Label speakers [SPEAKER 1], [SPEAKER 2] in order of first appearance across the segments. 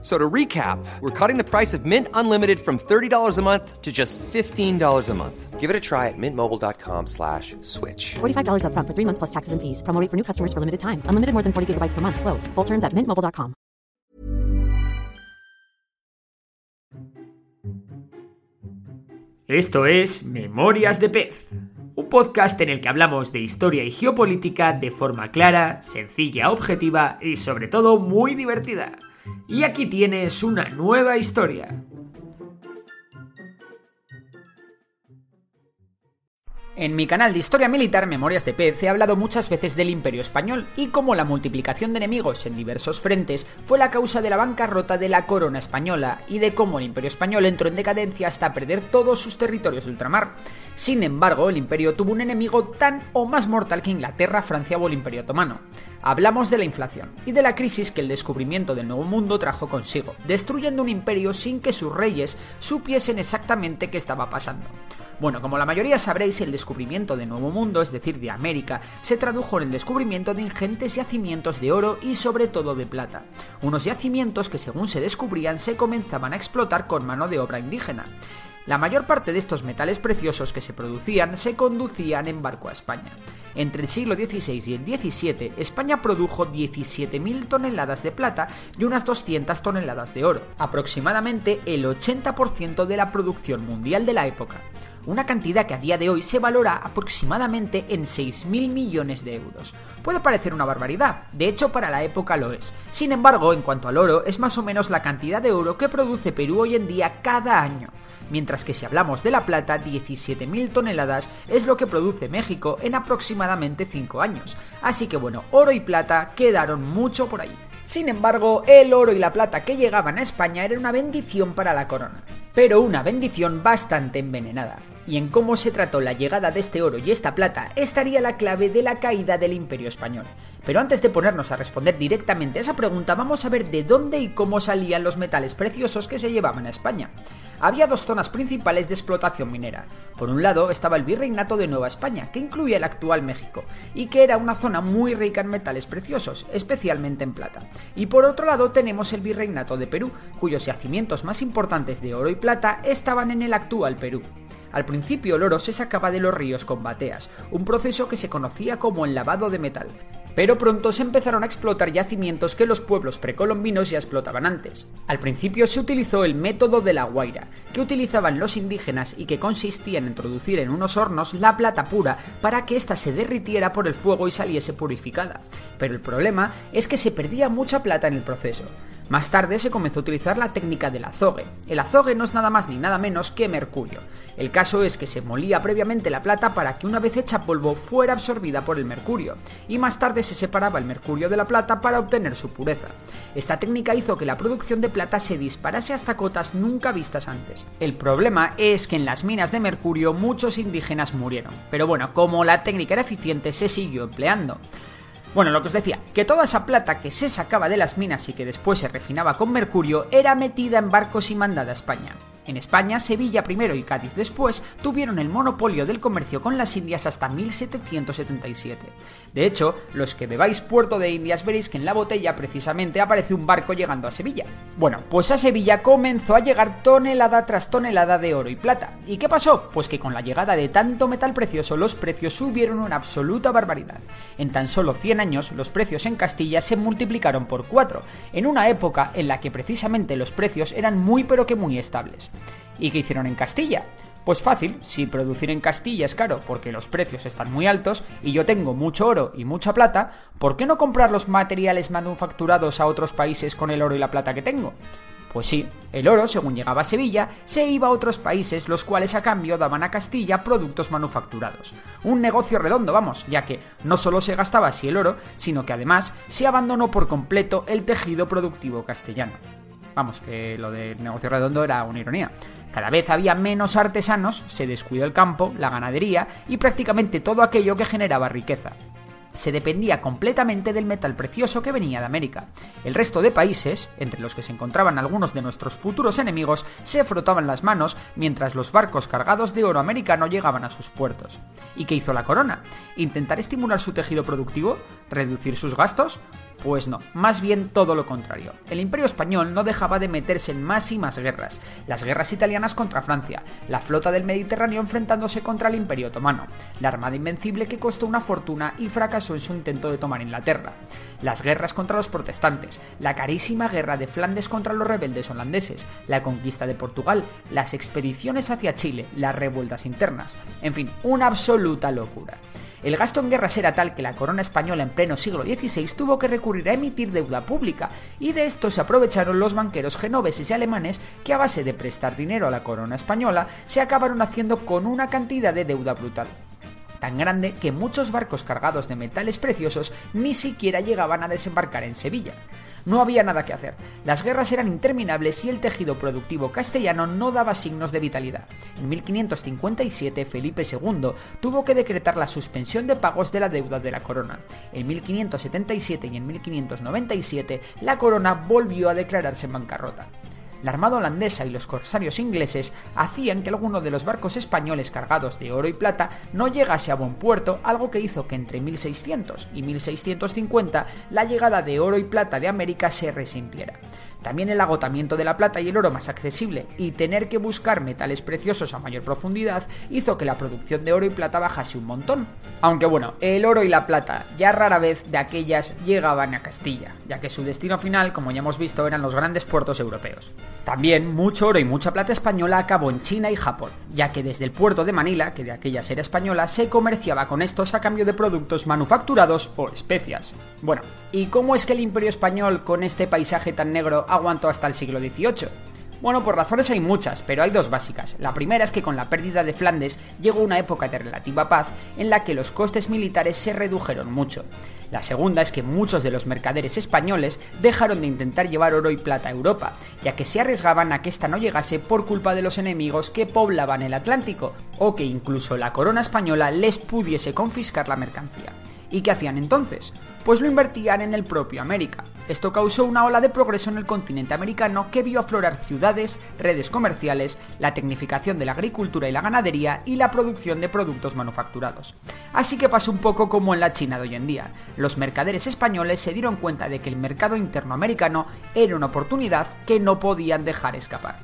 [SPEAKER 1] So to recap, we're cutting the price of Mint Unlimited from $30 a month to just $15 a month.
[SPEAKER 2] Give it a try at mintmobile.com slash switch.
[SPEAKER 3] $45 upfront for three months plus taxes and fees. Promo rate for new customers for limited time. Unlimited more than 40 gigabytes per month. Slows. Full terms at mintmobile.com.
[SPEAKER 4] Esto es Memorias de Pez, un podcast en el que hablamos de historia y geopolítica de forma clara, sencilla, objetiva y sobre todo muy divertida. Y aquí tienes una nueva historia. En mi canal de Historia Militar Memorias de Pez he hablado muchas veces del Imperio Español y cómo la multiplicación de enemigos en diversos frentes fue la causa de la bancarrota de la corona española y de cómo el Imperio Español entró en decadencia hasta perder todos sus territorios de ultramar. Sin embargo, el imperio tuvo un enemigo tan o más mortal que Inglaterra, Francia o el Imperio Otomano. Hablamos de la inflación y de la crisis que el descubrimiento del Nuevo Mundo trajo consigo, destruyendo un imperio sin que sus reyes supiesen exactamente qué estaba pasando. Bueno, como la mayoría sabréis, el descubrimiento de Nuevo Mundo, es decir, de América, se tradujo en el descubrimiento de ingentes yacimientos de oro y sobre todo de plata. Unos yacimientos que según se descubrían se comenzaban a explotar con mano de obra indígena. La mayor parte de estos metales preciosos que se producían se conducían en barco a España. Entre el siglo XVI y el XVII, España produjo 17.000 toneladas de plata y unas 200 toneladas de oro, aproximadamente el 80% de la producción mundial de la época una cantidad que a día de hoy se valora aproximadamente en 6.000 millones de euros. Puede parecer una barbaridad, de hecho para la época lo es. Sin embargo, en cuanto al oro, es más o menos la cantidad de oro que produce Perú hoy en día cada año. Mientras que si hablamos de la plata, 17.000 toneladas es lo que produce México en aproximadamente 5 años. Así que bueno, oro y plata quedaron mucho por ahí. Sin embargo, el oro y la plata que llegaban a España era una bendición para la corona, pero una bendición bastante envenenada y en cómo se trató la llegada de este oro y esta plata estaría la clave de la caída del imperio español. Pero antes de ponernos a responder directamente a esa pregunta, vamos a ver de dónde y cómo salían los metales preciosos que se llevaban a España. Había dos zonas principales de explotación minera. Por un lado estaba el Virreinato de Nueva España, que incluía el actual México, y que era una zona muy rica en metales preciosos, especialmente en plata. Y por otro lado tenemos el Virreinato de Perú, cuyos yacimientos más importantes de oro y plata estaban en el actual Perú. Al principio el oro se sacaba de los ríos con bateas, un proceso que se conocía como el lavado de metal. Pero pronto se empezaron a explotar yacimientos que los pueblos precolombinos ya explotaban antes. Al principio se utilizó el método de la guaira, que utilizaban los indígenas y que consistía en introducir en unos hornos la plata pura para que ésta se derritiera por el fuego y saliese purificada. Pero el problema es que se perdía mucha plata en el proceso. Más tarde se comenzó a utilizar la técnica del azogue. El azogue no es nada más ni nada menos que mercurio. El caso es que se molía previamente la plata para que una vez hecha polvo fuera absorbida por el mercurio, y más tarde se separaba el mercurio de la plata para obtener su pureza. Esta técnica hizo que la producción de plata se disparase hasta cotas nunca vistas antes. El problema es que en las minas de mercurio muchos indígenas murieron, pero bueno, como la técnica era eficiente se siguió empleando. Bueno, lo que os decía, que toda esa plata que se sacaba de las minas y que después se refinaba con mercurio era metida en barcos y mandada a España. En España, Sevilla primero y Cádiz después tuvieron el monopolio del comercio con las Indias hasta 1777. De hecho, los que bebáis Puerto de Indias veréis que en la botella precisamente aparece un barco llegando a Sevilla. Bueno, pues a Sevilla comenzó a llegar tonelada tras tonelada de oro y plata. ¿Y qué pasó? Pues que con la llegada de tanto metal precioso los precios subieron una absoluta barbaridad. En tan solo 100 años los precios en Castilla se multiplicaron por 4, en una época en la que precisamente los precios eran muy pero que muy estables. ¿Y qué hicieron en Castilla? Pues fácil, si producir en Castilla es caro porque los precios están muy altos y yo tengo mucho oro y mucha plata, ¿por qué no comprar los materiales manufacturados a otros países con el oro y la plata que tengo? Pues sí, el oro, según llegaba a Sevilla, se iba a otros países los cuales a cambio daban a Castilla productos manufacturados. Un negocio redondo, vamos, ya que no solo se gastaba así el oro, sino que además se abandonó por completo el tejido productivo castellano. Vamos, que lo del negocio redondo era una ironía. Cada vez había menos artesanos, se descuidó el campo, la ganadería y prácticamente todo aquello que generaba riqueza. se dependía completamente del metal precioso que venía de América. El resto de países, entre los que se encontraban algunos de nuestros futuros enemigos, se frotaban las manos mientras los barcos cargados de oro americano llegaban a sus puertos. ¿Y qué hizo la corona? ¿Intentar estimular su tejido productivo? ¿Reducir sus gastos? Pues no, más bien todo lo contrario. El imperio español no dejaba de meterse en más y más guerras. Las guerras italianas contra Francia, la flota del Mediterráneo enfrentándose contra el imperio otomano, la armada invencible que costó una fortuna y fracasó en su intento de tomar Inglaterra, las guerras contra los protestantes, la carísima guerra de Flandes contra los rebeldes holandeses, la conquista de Portugal, las expediciones hacia Chile, las revueltas internas, en fin, una absoluta locura. El gasto en guerras era tal que la corona española en pleno siglo XVI tuvo que recurrir a emitir deuda pública, y de esto se aprovecharon los banqueros genoveses y alemanes que a base de prestar dinero a la corona española se acabaron haciendo con una cantidad de deuda brutal tan grande que muchos barcos cargados de metales preciosos ni siquiera llegaban a desembarcar en Sevilla. No había nada que hacer. Las guerras eran interminables y el tejido productivo castellano no daba signos de vitalidad. En 1557 Felipe II tuvo que decretar la suspensión de pagos de la deuda de la corona. En 1577 y en 1597 la corona volvió a declararse en bancarrota la armada holandesa y los corsarios ingleses hacían que alguno de los barcos españoles cargados de oro y plata no llegase a buen puerto, algo que hizo que entre 1600 y 1650 la llegada de oro y plata de América se resintiera. También el agotamiento de la plata y el oro más accesible y tener que buscar metales preciosos a mayor profundidad hizo que la producción de oro y plata bajase un montón. Aunque bueno, el oro y la plata ya rara vez de aquellas llegaban a Castilla, ya que su destino final, como ya hemos visto, eran los grandes puertos europeos. También mucho oro y mucha plata española acabó en China y Japón, ya que desde el puerto de Manila, que de aquellas era española, se comerciaba con estos a cambio de productos manufacturados o especias. Bueno, ¿y cómo es que el imperio español con este paisaje tan negro aguantó hasta el siglo XVIII? Bueno, por razones hay muchas, pero hay dos básicas. La primera es que con la pérdida de Flandes llegó una época de relativa paz en la que los costes militares se redujeron mucho. La segunda es que muchos de los mercaderes españoles dejaron de intentar llevar oro y plata a Europa, ya que se arriesgaban a que ésta no llegase por culpa de los enemigos que poblaban el Atlántico, o que incluso la corona española les pudiese confiscar la mercancía. ¿Y qué hacían entonces? Pues lo invertían en el propio América. Esto causó una ola de progreso en el continente americano que vio aflorar ciudades, redes comerciales, la tecnificación de la agricultura y la ganadería y la producción de productos manufacturados. Así que pasó un poco como en la China de hoy en día. Los mercaderes españoles se dieron cuenta de que el mercado interno americano era una oportunidad que no podían dejar escapar.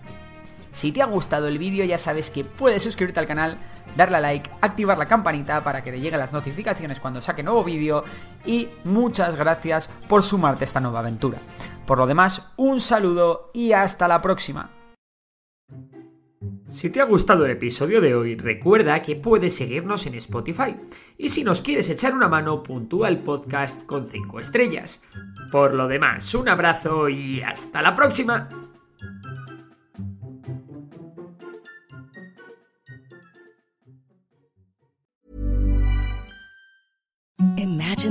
[SPEAKER 4] Si te ha gustado el vídeo ya sabes que puedes suscribirte al canal, darle a like, activar la campanita para que te lleguen las notificaciones cuando saque nuevo vídeo y muchas gracias por sumarte a esta nueva aventura. Por lo demás, un saludo y hasta la próxima. Si te ha gustado el episodio de hoy, recuerda que puedes seguirnos en Spotify. Y si nos quieres echar una mano, puntúa el podcast con 5 estrellas. Por lo demás, un abrazo y hasta la próxima.